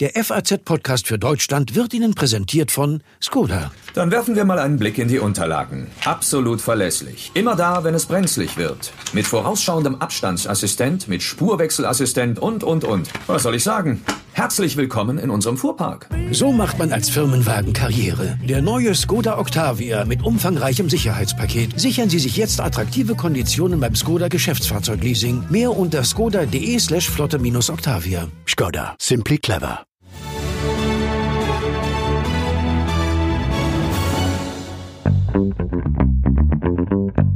Der FAZ-Podcast für Deutschland wird Ihnen präsentiert von Skoda. Dann werfen wir mal einen Blick in die Unterlagen. Absolut verlässlich. Immer da, wenn es brenzlig wird. Mit vorausschauendem Abstandsassistent, mit Spurwechselassistent und, und, und. Was soll ich sagen? Herzlich willkommen in unserem Fuhrpark. So macht man als Firmenwagen Karriere. Der neue Skoda Octavia mit umfangreichem Sicherheitspaket. Sichern Sie sich jetzt attraktive Konditionen beim Skoda Geschäftsfahrzeugleasing. Mehr unter skoda.de slash flotte-octavia. Skoda. Simply clever. Thank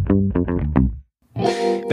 you.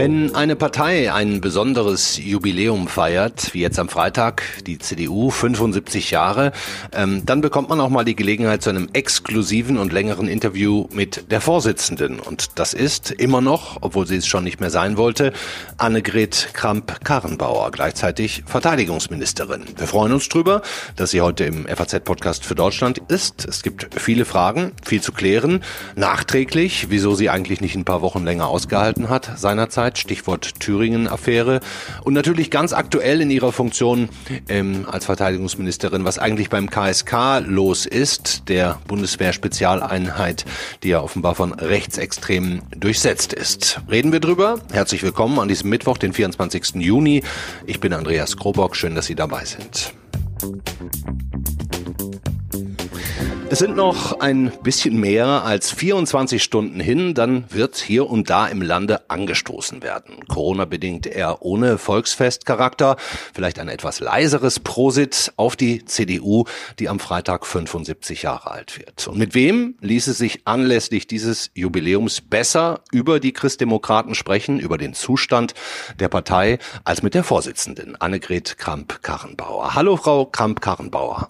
Wenn eine Partei ein besonderes Jubiläum feiert, wie jetzt am Freitag die CDU 75 Jahre, ähm, dann bekommt man auch mal die Gelegenheit zu einem exklusiven und längeren Interview mit der Vorsitzenden. Und das ist immer noch, obwohl sie es schon nicht mehr sein wollte, Annegret Kramp-Karrenbauer, gleichzeitig Verteidigungsministerin. Wir freuen uns drüber, dass sie heute im FAZ-Podcast für Deutschland ist. Es gibt viele Fragen, viel zu klären. Nachträglich, wieso sie eigentlich nicht ein paar Wochen länger ausgehalten hat seinerzeit Zeit, Stichwort Thüringen-Affäre. Und natürlich ganz aktuell in ihrer Funktion ähm, als Verteidigungsministerin, was eigentlich beim KSK los ist, der Bundeswehr-Spezialeinheit, die ja offenbar von Rechtsextremen durchsetzt ist. Reden wir drüber. Herzlich willkommen an diesem Mittwoch, den 24. Juni. Ich bin Andreas Krobock. Schön, dass Sie dabei sind. Es sind noch ein bisschen mehr als 24 Stunden hin, dann wird hier und da im Lande angestoßen werden. Corona-bedingt eher ohne Volksfestcharakter, vielleicht ein etwas leiseres Prosit auf die CDU, die am Freitag 75 Jahre alt wird. Und mit wem ließe sich anlässlich dieses Jubiläums besser über die Christdemokraten sprechen, über den Zustand der Partei, als mit der Vorsitzenden Annegret Kramp-Karrenbauer. Hallo, Frau Kramp-Karrenbauer.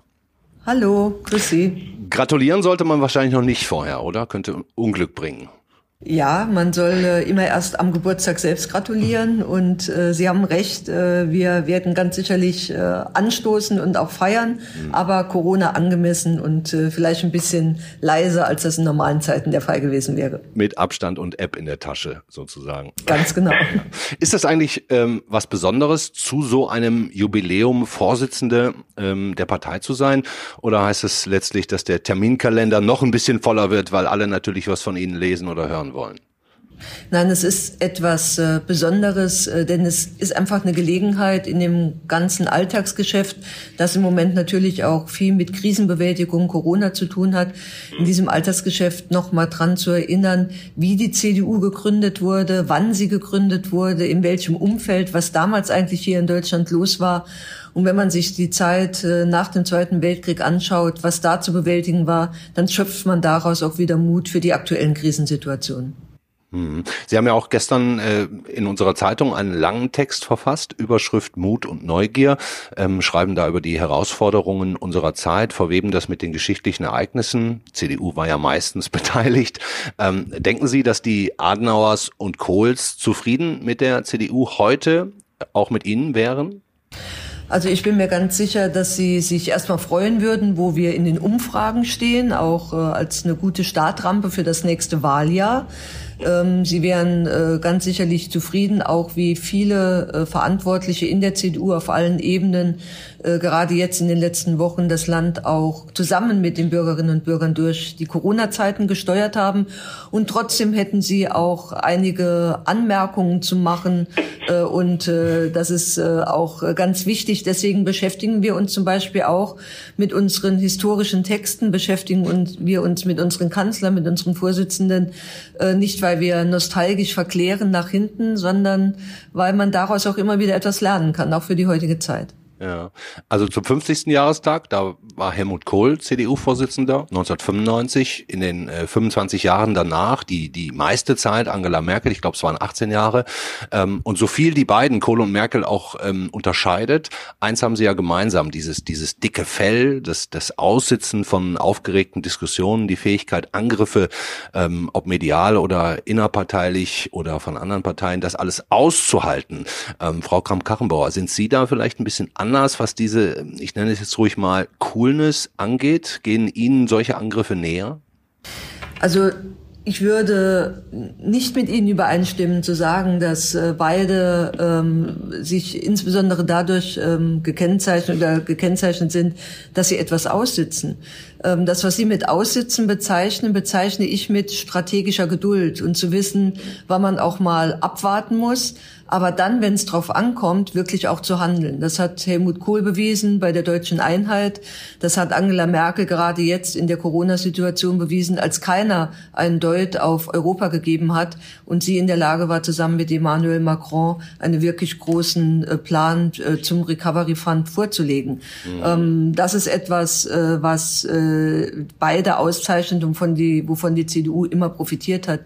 Hallo, grüß Sie. Gratulieren sollte man wahrscheinlich noch nicht vorher, oder? Könnte Unglück bringen. Ja, man soll äh, immer erst am Geburtstag selbst gratulieren und äh, Sie haben recht, äh, wir werden ganz sicherlich äh, anstoßen und auch feiern, mhm. aber Corona angemessen und äh, vielleicht ein bisschen leiser, als das in normalen Zeiten der Fall gewesen wäre. Mit Abstand und App in der Tasche sozusagen. Ganz genau. Ist das eigentlich ähm, was Besonderes, zu so einem Jubiläum Vorsitzende ähm, der Partei zu sein? Oder heißt es letztlich, dass der Terminkalender noch ein bisschen voller wird, weil alle natürlich was von Ihnen lesen oder hören wollen? Nein, es ist etwas äh, Besonderes, äh, denn es ist einfach eine Gelegenheit in dem ganzen Alltagsgeschäft, das im Moment natürlich auch viel mit Krisenbewältigung, Corona zu tun hat, in diesem Alltagsgeschäft noch mal dran zu erinnern, wie die CDU gegründet wurde, wann sie gegründet wurde, in welchem Umfeld, was damals eigentlich hier in Deutschland los war. Und wenn man sich die Zeit äh, nach dem Zweiten Weltkrieg anschaut, was da zu bewältigen war, dann schöpft man daraus auch wieder Mut für die aktuellen Krisensituationen. Hm. Sie haben ja auch gestern äh, in unserer Zeitung einen langen Text verfasst, Überschrift Mut und Neugier, ähm, schreiben da über die Herausforderungen unserer Zeit, verweben das mit den geschichtlichen Ereignissen. CDU war ja meistens beteiligt. Ähm, denken Sie, dass die Adenauers und Kohls zufrieden mit der CDU heute auch mit Ihnen wären? Also ich bin mir ganz sicher, dass Sie sich erstmal freuen würden, wo wir in den Umfragen stehen, auch äh, als eine gute Startrampe für das nächste Wahljahr. Ähm, Sie wären äh, ganz sicherlich zufrieden, auch wie viele äh, Verantwortliche in der CDU auf allen Ebenen äh, gerade jetzt in den letzten Wochen das Land auch zusammen mit den Bürgerinnen und Bürgern durch die Corona-Zeiten gesteuert haben. Und trotzdem hätten Sie auch einige Anmerkungen zu machen. Und das ist auch ganz wichtig. Deswegen beschäftigen wir uns zum Beispiel auch mit unseren historischen Texten, beschäftigen wir uns mit unseren Kanzlern, mit unseren Vorsitzenden, nicht weil weil wir nostalgisch verklären nach hinten, sondern weil man daraus auch immer wieder etwas lernen kann, auch für die heutige Zeit. Ja, also zum 50. Jahrestag, da war Helmut Kohl CDU-Vorsitzender 1995. In den äh, 25 Jahren danach, die die meiste Zeit Angela Merkel, ich glaube es waren 18 Jahre. Ähm, und so viel die beiden Kohl und Merkel auch ähm, unterscheidet, eins haben sie ja gemeinsam: dieses dieses dicke Fell, das das Aussitzen von aufgeregten Diskussionen, die Fähigkeit Angriffe, ähm, ob medial oder innerparteilich oder von anderen Parteien, das alles auszuhalten. Ähm, Frau Kramp-Karrenbauer, sind Sie da vielleicht ein bisschen anders? Anders, was diese, ich nenne es jetzt ruhig mal, Coolness angeht? Gehen Ihnen solche Angriffe näher? Also ich würde nicht mit Ihnen übereinstimmen zu sagen, dass äh, beide ähm, sich insbesondere dadurch ähm, gekennzeichnet oder gekennzeichnet sind, dass sie etwas aussitzen. Ähm, das, was Sie mit Aussitzen bezeichnen, bezeichne ich mit strategischer Geduld und zu wissen, wann man auch mal abwarten muss, aber dann, wenn es drauf ankommt, wirklich auch zu handeln. Das hat Helmut Kohl bewiesen bei der deutschen Einheit. Das hat Angela Merkel gerade jetzt in der Corona-Situation bewiesen, als keiner einen Deut auf Europa gegeben hat und sie in der Lage war, zusammen mit Emmanuel Macron einen wirklich großen äh, Plan äh, zum Recovery Fund vorzulegen. Mhm. Ähm, das ist etwas, äh, beide auszeichnet und von die, wovon die CDU immer profitiert hat.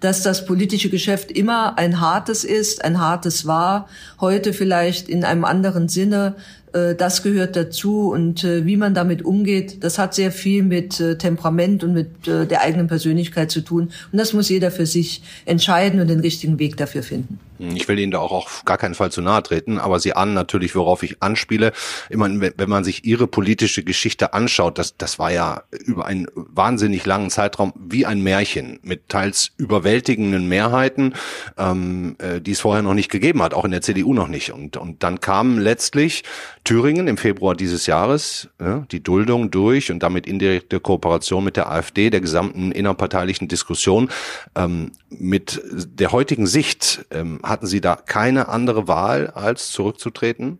Dass das politische Geschäft immer ein hartes ist, ein hartes Hartes war, heute vielleicht in einem anderen Sinne. Äh, das gehört dazu und äh, wie man damit umgeht, das hat sehr viel mit äh, Temperament und mit der eigenen Persönlichkeit zu tun. Und das muss jeder für sich entscheiden und den richtigen Weg dafür finden. Ich will Ihnen da auch auf gar keinen Fall zu nahe treten, aber Sie ahnen natürlich, worauf ich anspiele. Immer, wenn man sich Ihre politische Geschichte anschaut, das, das war ja über einen wahnsinnig langen Zeitraum wie ein Märchen mit teils überwältigenden Mehrheiten, ähm, äh, die es vorher noch nicht gegeben hat, auch in der CDU noch nicht. Und, und dann kam letztlich Thüringen im Februar dieses Jahres, ja, die Duldung durch und damit indirekte Kooperation mit der AfD, der gesamten innerparteilichen Diskussion. Ähm, mit der heutigen Sicht ähm, hatten Sie da keine andere Wahl, als zurückzutreten?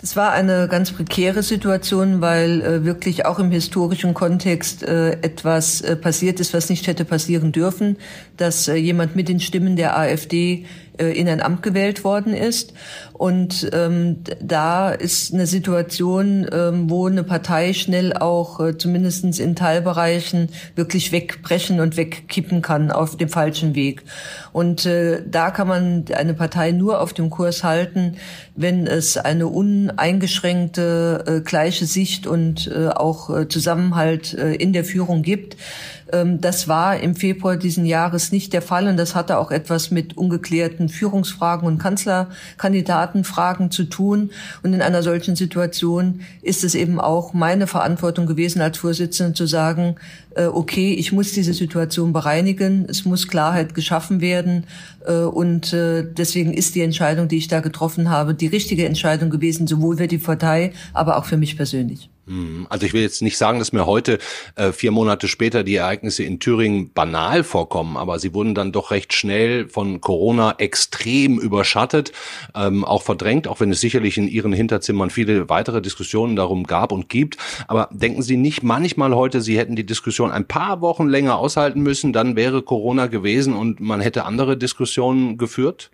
Das war eine ganz prekäre Situation, weil äh, wirklich auch im historischen Kontext äh, etwas äh, passiert ist, was nicht hätte passieren dürfen, dass äh, jemand mit den Stimmen der AfD in ein Amt gewählt worden ist. Und ähm, da ist eine Situation, ähm, wo eine Partei schnell auch äh, zumindest in Teilbereichen wirklich wegbrechen und wegkippen kann auf dem falschen Weg. Und äh, da kann man eine Partei nur auf dem Kurs halten, wenn es eine uneingeschränkte äh, gleiche Sicht und äh, auch äh, Zusammenhalt äh, in der Führung gibt. Ähm, das war im Februar diesen Jahres nicht der Fall und das hatte auch etwas mit ungeklärten Führungsfragen und Kanzlerkandidatenfragen zu tun. Und in einer solchen Situation ist es eben auch meine Verantwortung gewesen, als Vorsitzende zu sagen, äh, okay, ich muss diese Situation bereinigen, es muss Klarheit geschaffen werden äh, und äh, deswegen ist die Entscheidung, die ich da getroffen habe, die richtige Entscheidung gewesen, sowohl für die Partei, aber auch für mich persönlich. Mhm. Also ich will jetzt nicht sagen, dass mir heute äh, vier Monate später die Ereignisse in Thüringen banal vorkommen, aber sie wurden dann doch recht schnell von Corona extrem überschattet, ähm, auch verdrängt, auch wenn es sicherlich in Ihren Hinterzimmern viele weitere Diskussionen darum gab und gibt. Aber denken Sie nicht manchmal heute, Sie hätten die Diskussion ein paar Wochen länger aushalten müssen, dann wäre Corona gewesen und man hätte andere Diskussionen geführt?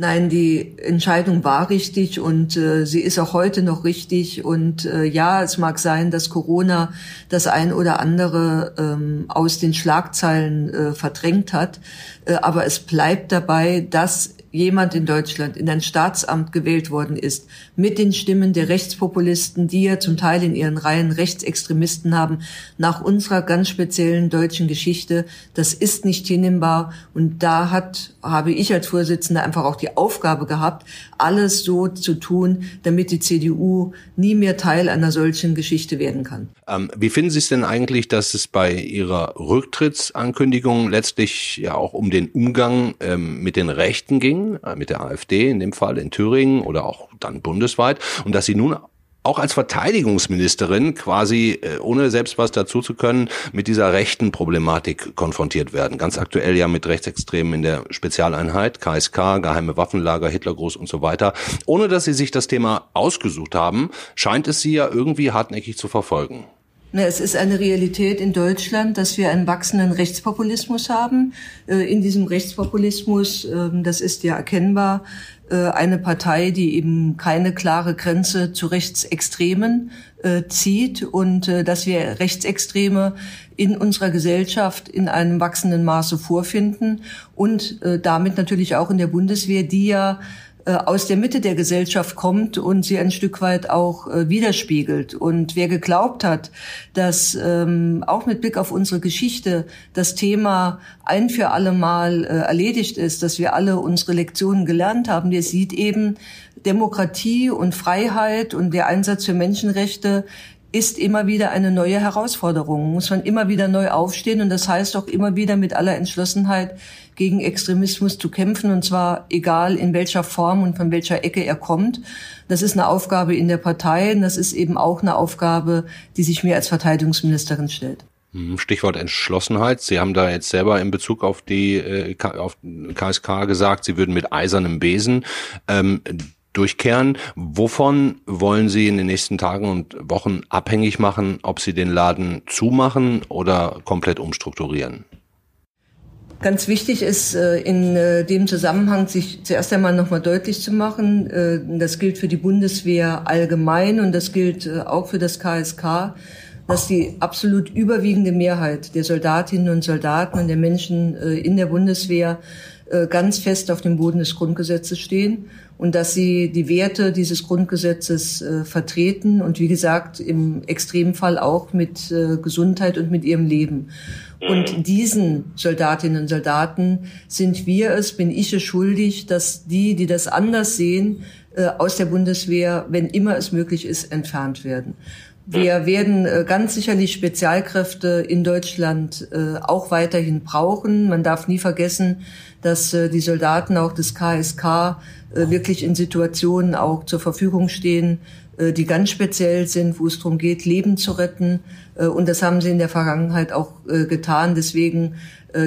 Nein, die Entscheidung war richtig und äh, sie ist auch heute noch richtig. Und äh, ja, es mag sein, dass Corona das ein oder andere ähm, aus den Schlagzeilen äh, verdrängt hat. Äh, aber es bleibt dabei, dass jemand in Deutschland in ein Staatsamt gewählt worden ist, mit den Stimmen der Rechtspopulisten, die ja zum Teil in ihren Reihen Rechtsextremisten haben, nach unserer ganz speziellen deutschen Geschichte, das ist nicht hinnehmbar. Und da hat, habe ich als Vorsitzender einfach auch die Aufgabe gehabt, alles so zu tun, damit die CDU nie mehr Teil einer solchen Geschichte werden kann. Ähm, wie finden Sie es denn eigentlich, dass es bei Ihrer Rücktrittsankündigung letztlich ja auch um den Umgang ähm, mit den Rechten ging? Äh, mit der AfD in dem Fall in Thüringen oder auch dann bundesweit und dass sie nun auch als Verteidigungsministerin quasi, äh, ohne selbst was dazu zu können, mit dieser rechten Problematik konfrontiert werden. Ganz aktuell ja mit Rechtsextremen in der Spezialeinheit, KSK, geheime Waffenlager, Hitlergruß und so weiter. Ohne dass sie sich das Thema ausgesucht haben, scheint es sie ja irgendwie hartnäckig zu verfolgen. Es ist eine Realität in Deutschland, dass wir einen wachsenden Rechtspopulismus haben. Äh, in diesem Rechtspopulismus, ähm, das ist ja erkennbar, äh, eine Partei, die eben keine klare Grenze zu Rechtsextremen äh, zieht und dass wir Rechtsextreme in unserer Gesellschaft in einem wachsenden Maße vorfinden und damit natürlich auch in der Bundeswehr, die ja aus der Mitte der Gesellschaft kommt und sie ein Stück weit auch äh, widerspiegelt. Und wer geglaubt hat, dass ähm, auch mit Blick auf unsere Geschichte das Thema ein für alle Mal äh, erledigt ist, dass wir alle unsere Lektionen gelernt haben, der sieht eben, Demokratie und Freiheit und der Einsatz für Menschenrechte ist immer wieder eine neue Herausforderung, muss man immer wieder neu aufstehen und das heißt auch immer wieder mit aller Entschlossenheit gegen Extremismus zu kämpfen und zwar egal in welcher Form und von welcher Ecke er kommt. Das ist eine Aufgabe in der Partei und das ist eben auch eine Aufgabe, die sich mir als Verteidigungsministerin stellt. Hm, Stichwort Entschlossenheit. Sie haben da jetzt selber in Bezug auf die äh, auf KSK gesagt, Sie würden mit eisernem Besen ähm, durchkehren. Wovon wollen Sie in den nächsten Tagen und Wochen abhängig machen, ob Sie den Laden zumachen oder komplett umstrukturieren? Ganz wichtig ist äh, in äh, dem Zusammenhang, sich zuerst einmal nochmal deutlich zu machen, äh, das gilt für die Bundeswehr allgemein und das gilt auch für das KSK, dass die absolut überwiegende Mehrheit der Soldatinnen und Soldaten und der Menschen in der Bundeswehr ganz fest auf dem Boden des Grundgesetzes stehen und dass sie die Werte dieses Grundgesetzes äh, vertreten und wie gesagt im Extremfall auch mit äh, Gesundheit und mit ihrem Leben. Und diesen Soldatinnen und Soldaten sind wir es, bin ich es schuldig, dass die, die das anders sehen, äh, aus der Bundeswehr, wenn immer es möglich ist, entfernt werden. Wir werden äh, ganz sicherlich Spezialkräfte in Deutschland äh, auch weiterhin brauchen. Man darf nie vergessen, dass äh, die Soldaten auch des KSK wirklich in Situationen auch zur Verfügung stehen, die ganz speziell sind, wo es darum geht, Leben zu retten. Und das haben sie in der Vergangenheit auch getan. Deswegen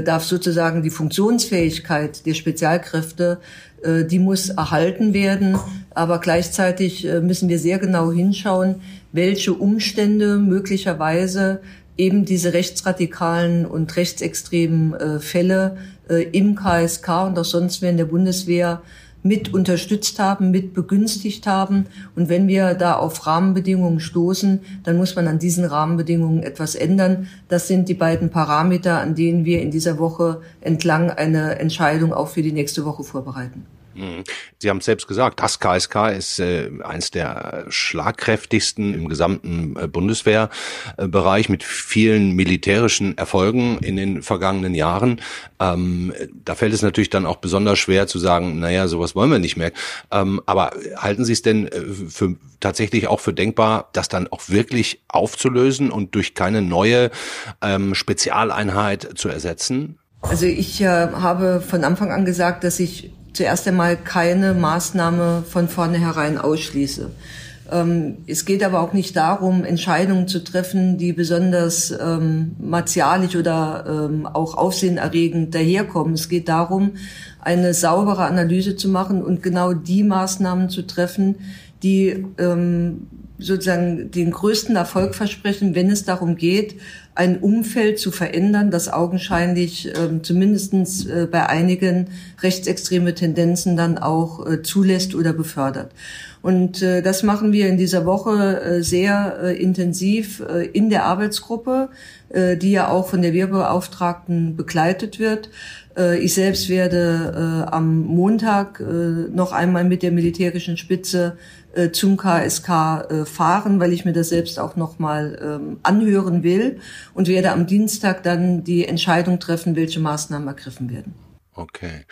darf sozusagen die Funktionsfähigkeit der Spezialkräfte, die muss erhalten werden. Aber gleichzeitig müssen wir sehr genau hinschauen, welche Umstände möglicherweise eben diese rechtsradikalen und rechtsextremen Fälle im KSK und auch sonst wer in der Bundeswehr mit unterstützt haben, mit begünstigt haben. Und wenn wir da auf Rahmenbedingungen stoßen, dann muss man an diesen Rahmenbedingungen etwas ändern. Das sind die beiden Parameter, an denen wir in dieser Woche entlang eine Entscheidung auch für die nächste Woche vorbereiten. Mhm. Sie haben es selbst gesagt, das KSK ist äh, eines der schlagkräftigsten im gesamten äh, Bundeswehrbereich mit vielen militärischen Erfolgen in den vergangenen Jahren. Ähm, da fällt es natürlich dann auch besonders schwer zu sagen, naja, sowas wollen wir nicht mehr. Ähm, aber halten Sie es denn äh, für tatsächlich auch für denkbar, das dann auch wirklich aufzulösen und durch keine neue ähm, Spezialeinheit zu ersetzen? Also ich äh, habe von Anfang an gesagt, dass ich zuerst einmal keine Maßnahme von vornherein ausschließe. Ähm, es geht aber auch nicht darum, Entscheidungen zu treffen, die besonders ähm, martialisch oder ähm, auch aufsehenerregend daherkommen. Es geht darum, eine saubere Analyse zu machen und genau die Maßnahmen zu treffen, die ähm, sozusagen den größten Erfolg versprechen, wenn es darum geht, ein Umfeld zu verändern, das augenscheinlich äh, zumindest äh, bei einigen rechtsextreme Tendenzen dann auch äh, zulässt oder befördert. Und äh, das machen wir in dieser Woche äh, sehr äh, intensiv äh, in der Arbeitsgruppe, äh, die ja auch von der Wehrbeauftragten begleitet wird. Äh, ich selbst werde äh, am Montag äh, noch einmal mit der militärischen Spitze äh, zum KSK äh, fahren, weil ich mir das selbst auch nochmal ähm, anhören will und werde am Dienstag dann die Entscheidung treffen, welche Maßnahmen ergriffen werden. Okay.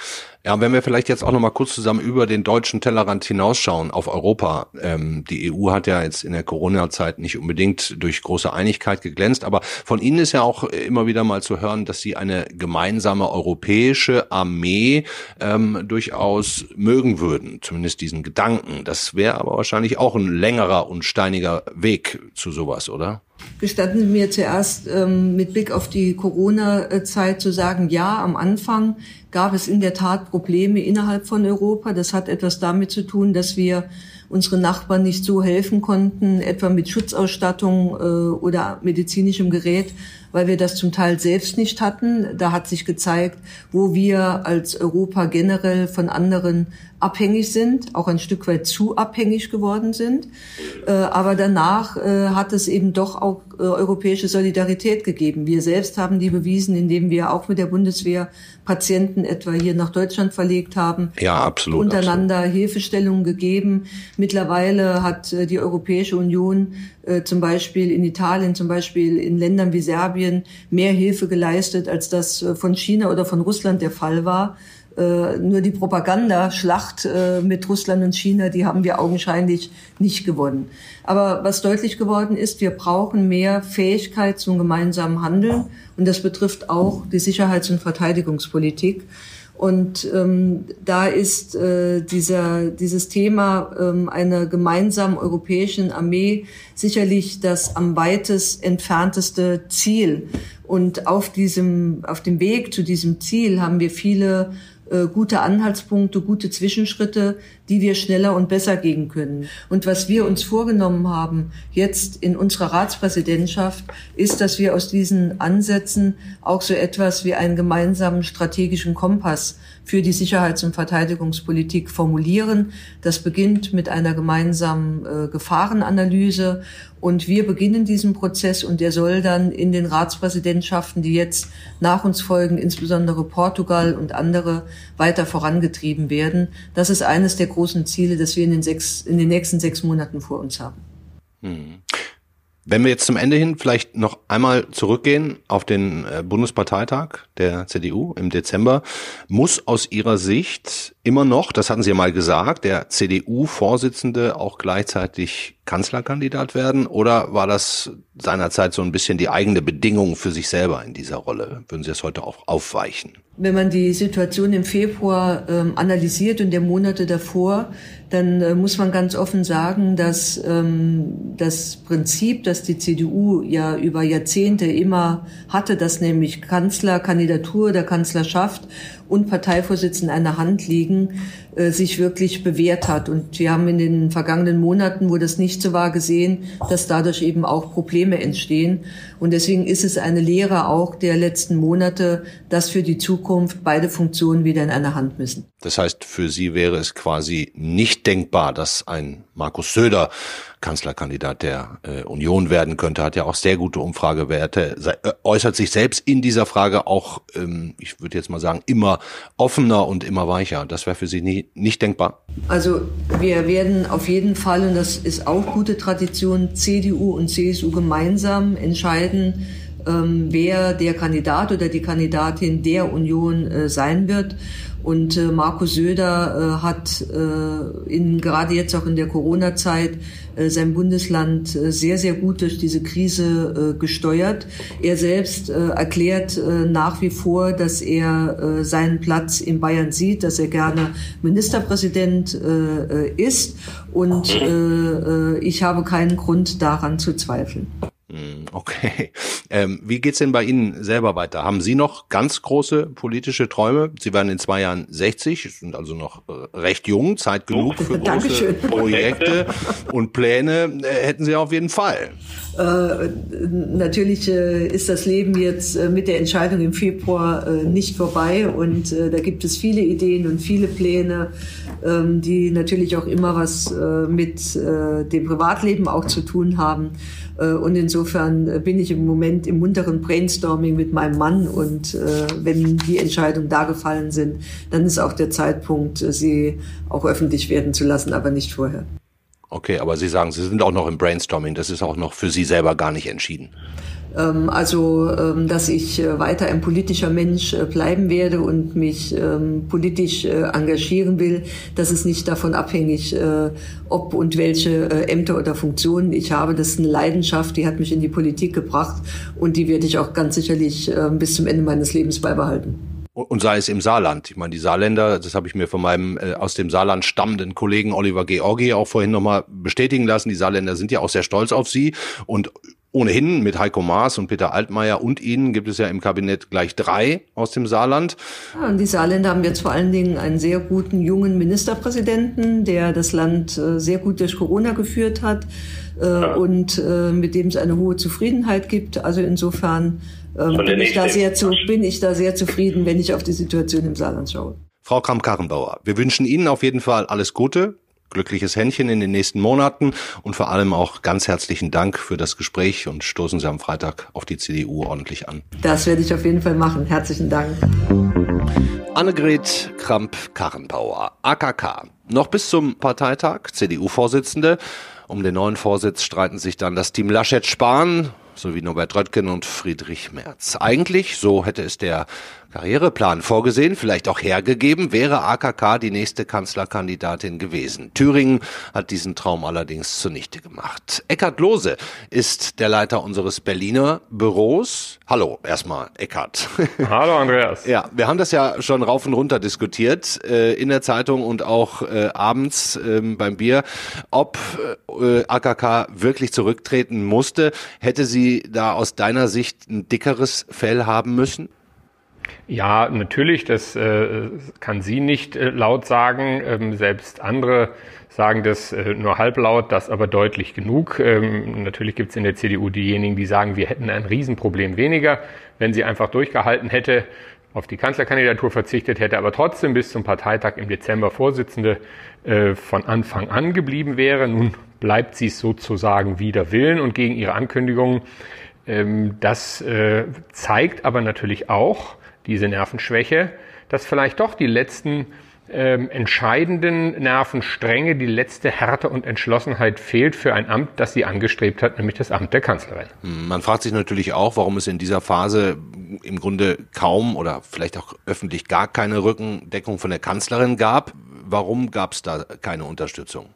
Ja, wenn wir vielleicht jetzt auch noch mal kurz zusammen über den deutschen Tellerrand hinausschauen auf Europa. Ähm, die EU hat ja jetzt in der Corona-Zeit nicht unbedingt durch große Einigkeit geglänzt, aber von Ihnen ist ja auch immer wieder mal zu hören, dass Sie eine gemeinsame europäische Armee ähm, durchaus mögen würden, zumindest diesen Gedanken. Das wäre aber wahrscheinlich auch ein längerer und steiniger Weg zu sowas, oder? Gestatten Sie mir zuerst ähm, mit Blick auf die Corona-Zeit zu sagen, ja, am Anfang gab es in der Tat Probleme innerhalb von Europa. Das hat etwas damit zu tun, dass wir unsere Nachbarn nicht so helfen konnten, etwa mit Schutzausstattung äh, oder medizinischem Gerät, weil wir das zum Teil selbst nicht hatten. Da hat sich gezeigt, wo wir als Europa generell von anderen abhängig sind, auch ein Stück weit zu abhängig geworden sind. Äh, aber danach äh, hat es eben doch auch äh, europäische Solidarität gegeben. Wir selbst haben die bewiesen, indem wir auch mit der Bundeswehr Patienten etwa hier nach Deutschland verlegt haben. Ja, absolut. Untereinander absolut. Hilfestellungen gegeben. Mittlerweile hat die Europäische Union zum Beispiel in Italien, zum Beispiel in Ländern wie Serbien mehr Hilfe geleistet, als das von China oder von Russland der Fall war. Äh, nur die Propagandaschlacht äh, mit Russland und China, die haben wir augenscheinlich nicht gewonnen. Aber was deutlich geworden ist, wir brauchen mehr Fähigkeit zum gemeinsamen Handeln. Und das betrifft auch die Sicherheits- und Verteidigungspolitik. Und ähm, da ist äh, dieser, dieses Thema ähm, einer gemeinsamen europäischen Armee sicherlich das am weitest entfernteste Ziel. Und auf diesem, auf dem Weg zu diesem Ziel haben wir viele äh, gute Anhaltspunkte, gute Zwischenschritte, die wir schneller und besser gehen können. Und was wir uns vorgenommen haben, jetzt in unserer Ratspräsidentschaft, ist, dass wir aus diesen Ansätzen auch so etwas wie einen gemeinsamen strategischen Kompass für die Sicherheits- und Verteidigungspolitik formulieren. Das beginnt mit einer gemeinsamen äh, Gefahrenanalyse. Und wir beginnen diesen Prozess und der soll dann in den Ratspräsidentschaften, die jetzt nach uns folgen, insbesondere Portugal und andere, weiter vorangetrieben werden. Das ist eines der großen Ziele, das wir in den, sechs, in den nächsten sechs Monaten vor uns haben. Hm. Wenn wir jetzt zum Ende hin vielleicht noch einmal zurückgehen auf den äh, Bundesparteitag der CDU im Dezember, muss aus Ihrer Sicht immer noch, das hatten Sie ja mal gesagt, der CDU-Vorsitzende auch gleichzeitig Kanzlerkandidat werden? Oder war das seinerzeit so ein bisschen die eigene Bedingung für sich selber in dieser Rolle? Würden Sie das heute auch aufweichen? Wenn man die Situation im Februar ähm, analysiert und der Monate davor, dann äh, muss man ganz offen sagen, dass ähm, das Prinzip, das die CDU ja über Jahrzehnte immer hatte, dass nämlich Kanzlerkandidatur der Kanzlerschaft und Parteivorsitzenden einer Hand liegen, äh, sich wirklich bewährt hat. Und wir haben in den vergangenen Monaten, wo das nicht so war, gesehen, dass dadurch eben auch Probleme entstehen. Und deswegen ist es eine Lehre auch der letzten Monate, dass für die Zukunft beide Funktionen wieder in einer Hand müssen. Das heißt, für Sie wäre es quasi nicht denkbar, dass ein Markus Söder Kanzlerkandidat der äh, Union werden könnte, hat ja auch sehr gute Umfragewerte, äh, äußert sich selbst in dieser Frage auch, ähm, ich würde jetzt mal sagen, immer offener und immer weicher. Das wäre für Sie nicht denkbar? Also wir werden auf jeden Fall, und das ist auch gute Tradition, CDU und CSU gemeinsam entscheiden, ähm, wer der Kandidat oder die Kandidatin der Union äh, sein wird. Und äh, Markus Söder äh, hat äh, in, gerade jetzt auch in der Corona-Zeit äh, sein Bundesland äh, sehr, sehr gut durch diese Krise äh, gesteuert. Er selbst äh, erklärt äh, nach wie vor, dass er äh, seinen Platz in Bayern sieht, dass er gerne Ministerpräsident äh, äh ist. Und äh, äh, ich habe keinen Grund daran zu zweifeln. Hm, okay. Ähm, wie geht's denn bei Ihnen selber weiter? Haben Sie noch ganz große politische Träume? Sie werden in zwei Jahren 60, sind also noch äh, recht jung, Zeit genug für große Projekte und Pläne äh, hätten Sie auf jeden Fall. Äh, natürlich äh, ist das Leben jetzt äh, mit der Entscheidung im Februar äh, nicht vorbei und da gibt es viele Ideen und viele Pläne, ähm, die natürlich auch immer was mit dem Privatleben auch zu tun haben. Äh, und insofern äh, bin ich im Moment im munteren Brainstorming mit meinem Mann. Und äh, wenn die Entscheidungen da gefallen sind, dann ist auch der Zeitpunkt, sie auch öffentlich werden zu lassen, aber nicht vorher. Okay, aber Sie sagen, Sie sind auch noch im Brainstorming. Das ist auch noch für Sie selber gar nicht entschieden. Ähm, also, ähm, dass ich äh, weiter ein politischer Mensch äh, bleiben werde und mich ähm, politisch äh, engagieren will, das ist nicht davon abhängig, ob und welche Ämter oder Funktionen ich habe. Das ist eine Leidenschaft, die hat mich in die Politik gebracht und die werde ich auch ganz sicherlich bis zum Ende meines Lebens beibehalten und sei es im Saarland. Ich meine, die Saarländer, das habe ich mir von meinem äh, aus dem Saarland stammenden Kollegen Oliver Georgi auch vorhin nochmal bestätigen lassen. Die Saarländer sind ja auch sehr stolz auf sie und Ohnehin mit Heiko Maas und Peter Altmaier und Ihnen gibt es ja im Kabinett gleich drei aus dem Saarland. Ja, und die Saarländer haben jetzt vor allen Dingen einen sehr guten jungen Ministerpräsidenten, der das Land äh, sehr gut durch Corona geführt hat äh, und äh, mit dem es eine hohe Zufriedenheit gibt. Also insofern ähm, bin, ich da sehr zu, bin ich da sehr zufrieden, wenn ich auf die Situation im Saarland schaue. Frau Kramp-Karrenbauer, wir wünschen Ihnen auf jeden Fall alles Gute, glückliches Händchen in den nächsten Monaten und vor allem auch ganz herzlichen Dank für das Gespräch und stoßen Sie am Freitag auf die CDU ordentlich an. Das werde ich auf jeden Fall machen. Herzlichen Dank. Annegret Kramp-Karrenbauer, AKK. Noch bis zum Parteitag, CDU-Vorsitzende. Um den neuen Vorsitz streiten sich dann das Team Laschet-Spahn sowie Norbert Röttgen und Friedrich Merz. Eigentlich, so hätte es der Karriereplan vorgesehen, vielleicht auch hergegeben, wäre AKK die nächste Kanzlerkandidatin gewesen. Thüringen hat diesen Traum allerdings zunichte gemacht. Eckhard Lose ist der Leiter unseres Berliner Büros. Hallo, erstmal Eckhard. Hallo Andreas. Ja, wir haben das ja schon rauf und runter diskutiert äh, in der Zeitung und auch äh, abends äh, beim Bier, ob äh, AKK wirklich zurücktreten musste. Hätte sie da aus deiner Sicht ein dickeres Fell haben müssen? Ja, natürlich, das äh, kann sie nicht äh, laut sagen. Ähm, selbst andere sagen das äh, nur halblaut, das aber deutlich genug. Ähm, natürlich gibt es in der CDU diejenigen, die sagen, wir hätten ein Riesenproblem weniger, wenn sie einfach durchgehalten hätte, auf die Kanzlerkandidatur verzichtet hätte, aber trotzdem bis zum Parteitag im Dezember Vorsitzende äh, von Anfang an geblieben wäre. Nun bleibt sie sozusagen wider Willen und gegen ihre Ankündigungen. Ähm, das äh, zeigt aber natürlich auch, diese Nervenschwäche, dass vielleicht doch die letzten ähm, entscheidenden Nervenstränge, die letzte Härte und Entschlossenheit fehlt für ein Amt, das sie angestrebt hat, nämlich das Amt der Kanzlerin. Hm, man fragt sich natürlich auch, warum es in dieser Phase im Grunde kaum oder vielleicht auch öffentlich gar keine Rückendeckung von der Kanzlerin gab. Warum gab es da keine Unterstützung?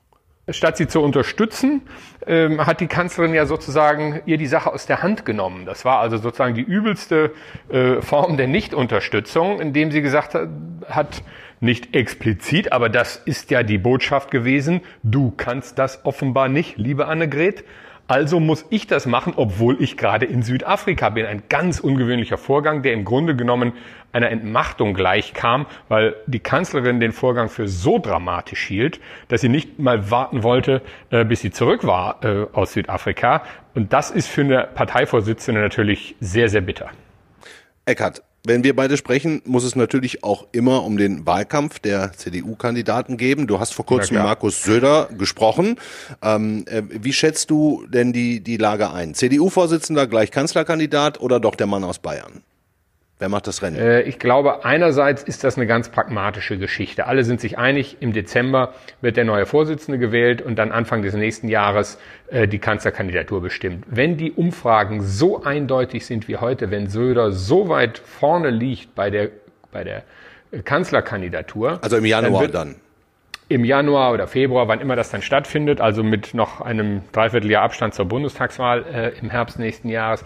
Statt sie zu unterstützen, ähm, hat die Kanzlerin ja sozusagen ihr die Sache aus der Hand genommen. Das war also sozusagen die übelste äh, Form der Nichtunterstützung, indem sie gesagt hat, hat, nicht explizit, aber das ist ja die Botschaft gewesen, du kannst das offenbar nicht, liebe Annegret. Also muss ich das machen, obwohl ich gerade in Südafrika bin. Ein ganz ungewöhnlicher Vorgang, der im Grunde genommen einer Entmachtung gleichkam, weil die Kanzlerin den Vorgang für so dramatisch hielt, dass sie nicht mal warten wollte, äh, bis sie zurück war äh, aus Südafrika. Und das ist für eine Parteivorsitzende natürlich sehr, sehr bitter. Eckart, wenn wir beide sprechen, muss es natürlich auch immer um den Wahlkampf der CDU-Kandidaten geben. Du hast vor kurzem mit Markus Söder gesprochen. Ähm, äh, wie schätzt du denn die, die Lage ein? CDU-Vorsitzender gleich Kanzlerkandidat oder doch der Mann aus Bayern? Wer macht das Rennen? Äh, ich glaube, einerseits ist das eine ganz pragmatische Geschichte. Alle sind sich einig, im Dezember wird der neue Vorsitzende gewählt und dann Anfang des nächsten Jahres äh, die Kanzlerkandidatur bestimmt. Wenn die Umfragen so eindeutig sind wie heute, wenn Söder so weit vorne liegt bei der, bei der äh, Kanzlerkandidatur. Also im Januar dann, dann im Januar oder Februar, wann immer das dann stattfindet, also mit noch einem Dreivierteljahr Abstand zur Bundestagswahl äh, im Herbst nächsten Jahres,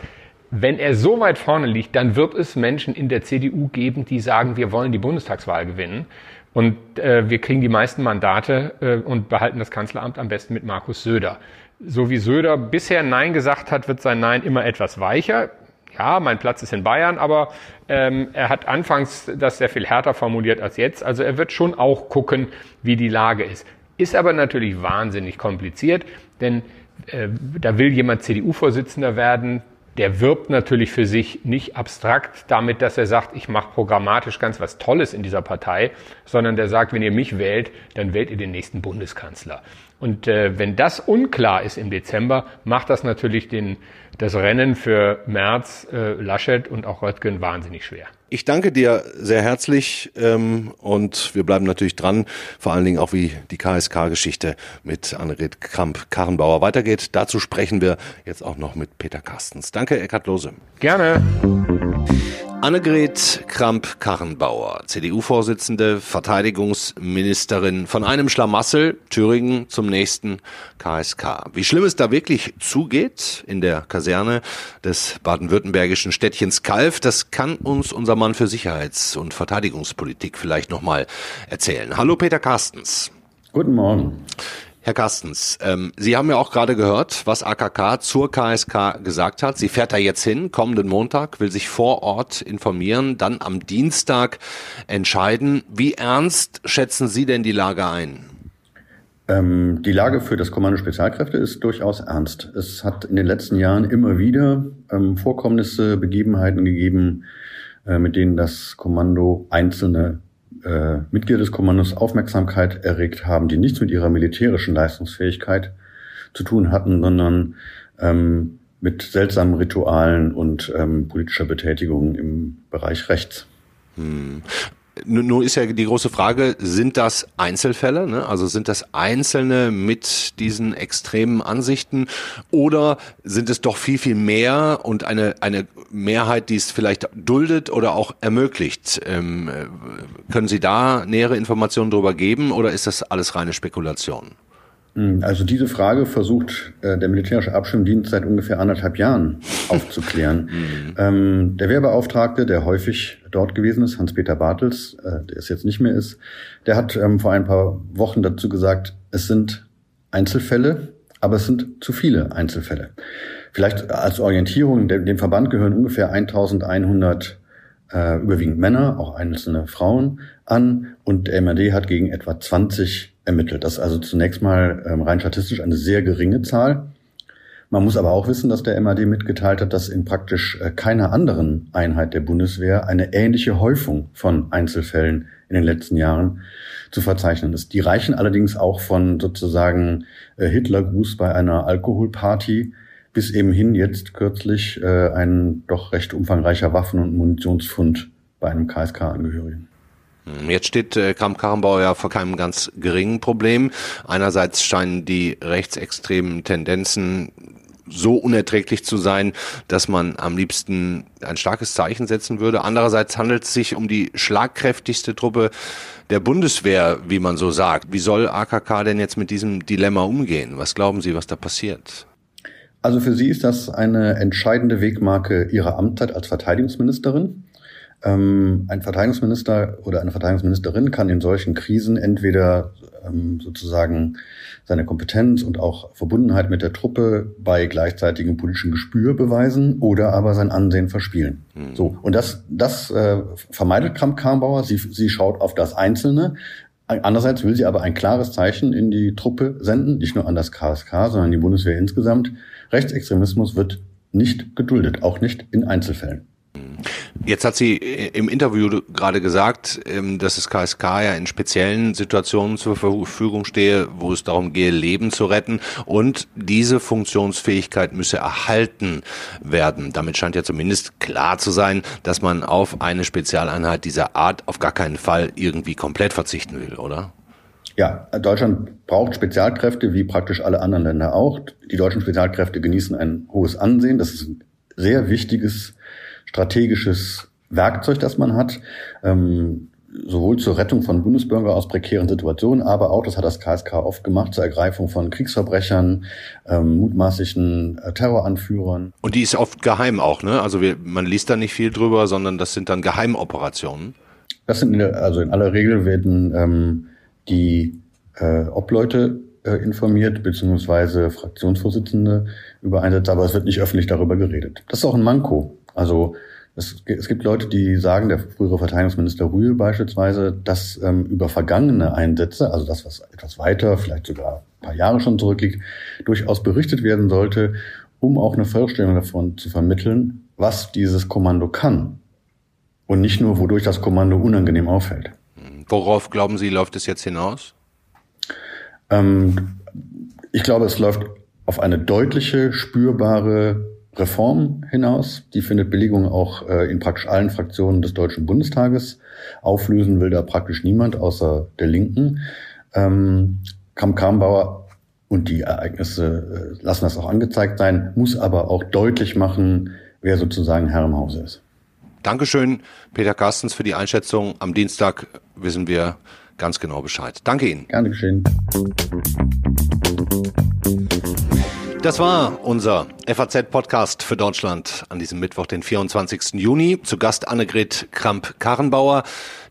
wenn er so weit vorne liegt, dann wird es Menschen in der CDU geben, die sagen, wir wollen die Bundestagswahl gewinnen. Und äh, wir kriegen die meisten Mandate äh, und behalten das Kanzleramt am besten mit Markus Söder. So wie Söder bisher Nein gesagt hat, wird sein Nein immer etwas weicher. Ja, mein Platz ist in Bayern, aber ähm, er hat anfangs das sehr viel härter formuliert als jetzt. Also er wird schon auch gucken, wie die Lage ist. Ist aber natürlich wahnsinnig kompliziert, denn äh, da will jemand CDU-Vorsitzender werden, der wirbt natürlich für sich nicht abstrakt damit, dass er sagt, ich mache programmatisch ganz was Tolles in dieser Partei, sondern der sagt, wenn ihr mich wählt, dann wählt ihr den nächsten Bundeskanzler. Und äh, wenn das unklar ist im Dezember, macht das natürlich den, das Rennen für Merz, äh, Laschet und auch Röttgen wahnsinnig schwer. Ich danke dir sehr herzlich ähm, und wir bleiben natürlich dran, vor allen Dingen auch wie die KSK-Geschichte mit Annegret Kramp-Karrenbauer weitergeht. Dazu sprechen wir jetzt auch noch mit Peter Carstens. Danke, Eckhard Lose. Gerne. Annegret Kramp-Karrenbauer, CDU-Vorsitzende, Verteidigungsministerin, von einem Schlamassel Thüringen zum nächsten KSK. Wie schlimm es da wirklich zugeht in der Kaserne des baden-württembergischen Städtchens Kalf, das kann uns unser Mann für Sicherheits- und Verteidigungspolitik vielleicht nochmal erzählen. Hallo Peter Carstens. Guten Morgen. Herr Carstens, ähm, Sie haben ja auch gerade gehört, was AKK zur KSK gesagt hat. Sie fährt da jetzt hin, kommenden Montag, will sich vor Ort informieren, dann am Dienstag entscheiden. Wie ernst schätzen Sie denn die Lage ein? Ähm, die Lage für das Kommando Spezialkräfte ist durchaus ernst. Es hat in den letzten Jahren immer wieder ähm, Vorkommnisse, Begebenheiten gegeben, äh, mit denen das Kommando einzelne äh, Mitglieder des Kommandos Aufmerksamkeit erregt haben, die nichts mit ihrer militärischen Leistungsfähigkeit zu tun hatten, sondern ähm, mit seltsamen Ritualen und ähm, politischer Betätigung im Bereich Rechts. Hm. Nun ist ja die große Frage, sind das Einzelfälle? Ne? Also sind das Einzelne mit diesen extremen Ansichten oder sind es doch viel, viel mehr und eine, eine Mehrheit, die es vielleicht duldet oder auch ermöglicht? Ähm, können Sie da nähere Informationen darüber geben oder ist das alles reine Spekulation? Hm, also diese Frage versucht äh, der militärische Abschirmdienst seit ungefähr anderthalb Jahren aufzuklären. Mhm. ähm, der Wehrbeauftragte, der häufig dort gewesen ist, Hans-Peter Bartels, äh, der es jetzt nicht mehr ist, der hat ähm, vor ein paar Wochen dazu gesagt, es sind Einzelfälle, aber es sind zu viele Einzelfälle. Vielleicht als Orientierung, dem Verband gehören ungefähr 1100 äh, überwiegend Männer, auch einzelne Frauen an und der MRD hat gegen etwa 20 ermittelt. Das ist also zunächst mal ähm, rein statistisch eine sehr geringe Zahl. Man muss aber auch wissen, dass der MAD mitgeteilt hat, dass in praktisch äh, keiner anderen Einheit der Bundeswehr eine ähnliche Häufung von Einzelfällen in den letzten Jahren zu verzeichnen ist. Die reichen allerdings auch von sozusagen äh, Hitlergruß bei einer Alkoholparty bis eben hin jetzt kürzlich äh, ein doch recht umfangreicher Waffen- und Munitionsfund bei einem KSK-Angehörigen. Hm, jetzt steht äh, Kramp-Karrenbauer ja vor keinem ganz geringen Problem. Einerseits scheinen die rechtsextremen Tendenzen so unerträglich zu sein, dass man am liebsten ein starkes Zeichen setzen würde. Andererseits handelt es sich um die schlagkräftigste Truppe der Bundeswehr, wie man so sagt. Wie soll AKK denn jetzt mit diesem Dilemma umgehen? Was glauben Sie, was da passiert? Also für Sie ist das eine entscheidende Wegmarke Ihrer Amtszeit als Verteidigungsministerin. Ähm, ein Verteidigungsminister oder eine Verteidigungsministerin kann in solchen Krisen entweder ähm, sozusagen seine Kompetenz und auch Verbundenheit mit der Truppe bei gleichzeitigem politischem Gespür beweisen oder aber sein Ansehen verspielen. Mhm. So und das das äh, vermeidet Kramp-Karrenbauer. Sie sie schaut auf das Einzelne. Andererseits will sie aber ein klares Zeichen in die Truppe senden, nicht nur an das KSK, sondern die Bundeswehr insgesamt. Rechtsextremismus wird nicht geduldet, auch nicht in Einzelfällen. Jetzt hat sie im Interview gerade gesagt, ähm, dass das KSK ja in speziellen Situationen zur Verfügung stehe, wo es darum gehe, Leben zu retten und diese Funktionsfähigkeit müsse erhalten werden. Damit scheint ja zumindest klar zu sein, dass man auf eine Spezialeinheit dieser Art auf gar keinen Fall irgendwie komplett verzichten will, oder? Ja, Deutschland braucht Spezialkräfte, wie praktisch alle anderen Länder auch. Die deutschen Spezialkräfte genießen ein hohes Ansehen. Das ist ein sehr wichtiges strategisches Werkzeug, das man hat, ähm, sowohl zur Rettung von Bundesbürger aus prekären Situationen, aber auch, das hat das KSK oft gemacht, zur Ergreifung von Kriegsverbrechern, ähm, mutmaßlichen äh, Terroranführern. Und die ist oft geheim auch, ne? Also wir, man liest da nicht viel drüber, sondern das sind dann Geheimoperationen. Das sind in der, also in aller Regel werden ähm, die äh, Obleute äh, informiert, beziehungsweise Fraktionsvorsitzende über Einsätze, aber es wird nicht öffentlich darüber geredet. Das ist auch ein Manko. Also es, es gibt Leute, die sagen, der frühere Verteidigungsminister Rühe beispielsweise, dass ähm, über vergangene Einsätze, also das, was etwas weiter, vielleicht sogar ein paar Jahre schon zurückliegt, durchaus berichtet werden sollte, um auch eine Vorstellung davon zu vermitteln, was dieses Kommando kann. Und nicht nur, wodurch das Kommando unangenehm auffällt. Worauf glauben Sie, läuft es jetzt hinaus? Ähm, ich glaube, es läuft auf eine deutliche, spürbare Reform hinaus. Die findet Billigung auch äh, in praktisch allen Fraktionen des Deutschen Bundestages. Auflösen will da praktisch niemand außer der Linken. Ähm, Kramp-Karrenbauer und die Ereignisse äh, lassen das auch angezeigt sein, muss aber auch deutlich machen, wer sozusagen Herr im Hause ist. Dankeschön, Peter Carstens, für die Einschätzung. Am Dienstag wissen wir ganz genau Bescheid. Danke Ihnen. Gerne geschehen. Das war unser FAZ-Podcast für Deutschland an diesem Mittwoch, den 24. Juni. Zu Gast Annegret Kramp-Karrenbauer,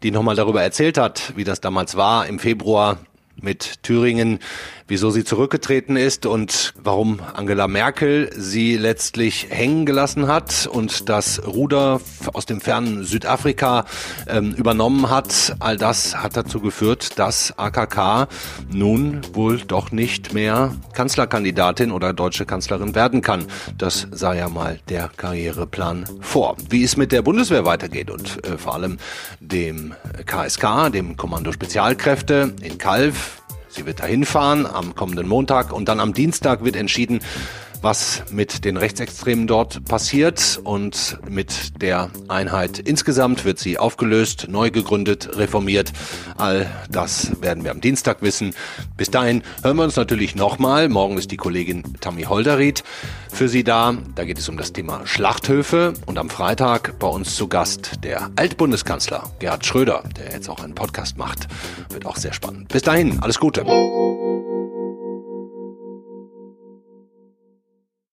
die nochmal darüber erzählt hat, wie das damals war im Februar mit Thüringen, wieso sie zurückgetreten ist und warum Angela Merkel sie letztlich hängen gelassen hat und das Ruder aus dem fernen Südafrika ähm, übernommen hat. All das hat dazu geführt, dass AKK nun wohl doch nicht mehr Kanzlerkandidatin oder deutsche Kanzlerin werden kann. Das sah ja mal der Karriereplan vor. Wie es mit der Bundeswehr weitergeht und äh, vor allem dem KSK, dem Kommando Spezialkräfte in Kalf, Sie wird dahin fahren am kommenden Montag und dann am Dienstag wird entschieden, was mit den Rechtsextremen dort passiert und mit der Einheit insgesamt wird sie aufgelöst, neu gegründet, reformiert. All das werden wir am Dienstag wissen. Bis dahin hören wir uns natürlich nochmal. Morgen ist die Kollegin Tammy Holderried für Sie da. Da geht es um das Thema Schlachthöfe und am Freitag bei uns zu Gast der Altbundeskanzler Gerhard Schröder, der jetzt auch einen Podcast macht. Wird auch sehr spannend. Bis dahin, alles Gute.